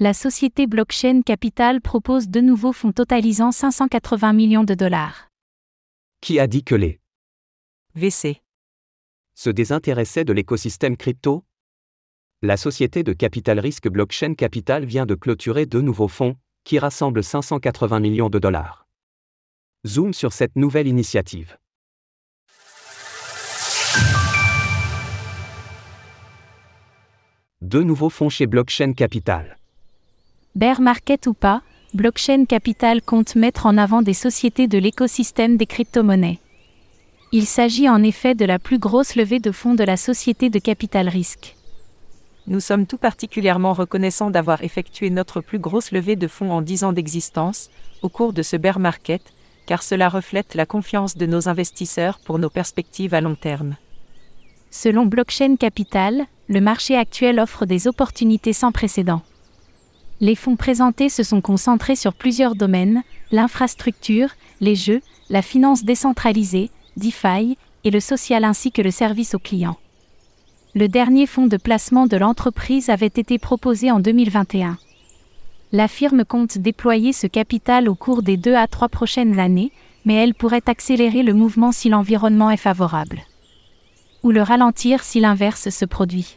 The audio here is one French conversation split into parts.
La société Blockchain Capital propose de nouveaux fonds totalisant 580 millions de dollars. Qui a dit que les VC se désintéressaient de l'écosystème crypto? La société de capital risque Blockchain Capital vient de clôturer deux nouveaux fonds, qui rassemblent 580 millions de dollars. Zoom sur cette nouvelle initiative. Deux nouveaux fonds chez Blockchain Capital. Bear market ou pas, Blockchain Capital compte mettre en avant des sociétés de l'écosystème des crypto-monnaies. Il s'agit en effet de la plus grosse levée de fonds de la société de capital risque. Nous sommes tout particulièrement reconnaissants d'avoir effectué notre plus grosse levée de fonds en 10 ans d'existence, au cours de ce bear market, car cela reflète la confiance de nos investisseurs pour nos perspectives à long terme. Selon Blockchain Capital, le marché actuel offre des opportunités sans précédent. Les fonds présentés se sont concentrés sur plusieurs domaines, l'infrastructure, les jeux, la finance décentralisée, DeFi, et le social ainsi que le service aux clients. Le dernier fonds de placement de l'entreprise avait été proposé en 2021. La firme compte déployer ce capital au cours des deux à trois prochaines années, mais elle pourrait accélérer le mouvement si l'environnement est favorable ou le ralentir si l'inverse se produit.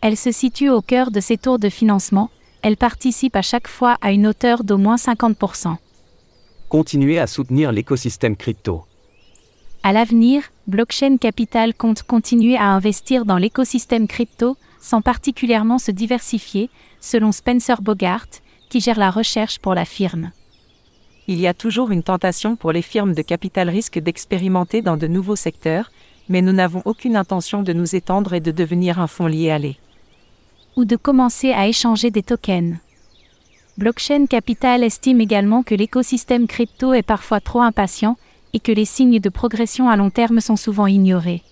Elle se situe au cœur de ces tours de financement, elle participe à chaque fois à une hauteur d'au moins 50%. Continuez à soutenir l'écosystème crypto. À l'avenir, Blockchain Capital compte continuer à investir dans l'écosystème crypto, sans particulièrement se diversifier, selon Spencer Bogart, qui gère la recherche pour la firme. Il y a toujours une tentation pour les firmes de capital risque d'expérimenter dans de nouveaux secteurs, mais nous n'avons aucune intention de nous étendre et de devenir un fonds lié à les. Ou de commencer à échanger des tokens. Blockchain Capital estime également que l'écosystème crypto est parfois trop impatient et que les signes de progression à long terme sont souvent ignorés.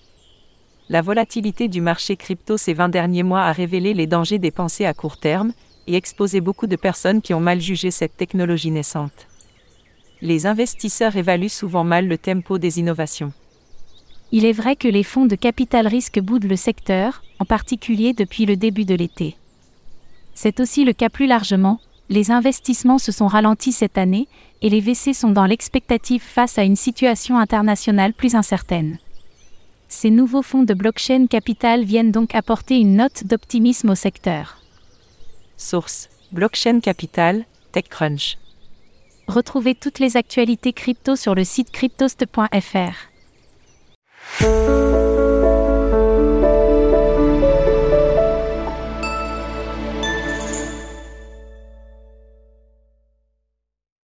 La volatilité du marché crypto ces 20 derniers mois a révélé les dangers des pensées à court terme et exposé beaucoup de personnes qui ont mal jugé cette technologie naissante. Les investisseurs évaluent souvent mal le tempo des innovations. Il est vrai que les fonds de capital risque boudent le secteur, en particulier depuis le début de l'été. C'est aussi le cas plus largement, les investissements se sont ralentis cette année, et les VC sont dans l'expectative face à une situation internationale plus incertaine. Ces nouveaux fonds de blockchain capital viennent donc apporter une note d'optimisme au secteur. Source Blockchain Capital, TechCrunch. Retrouvez toutes les actualités crypto sur le site cryptost.fr. Música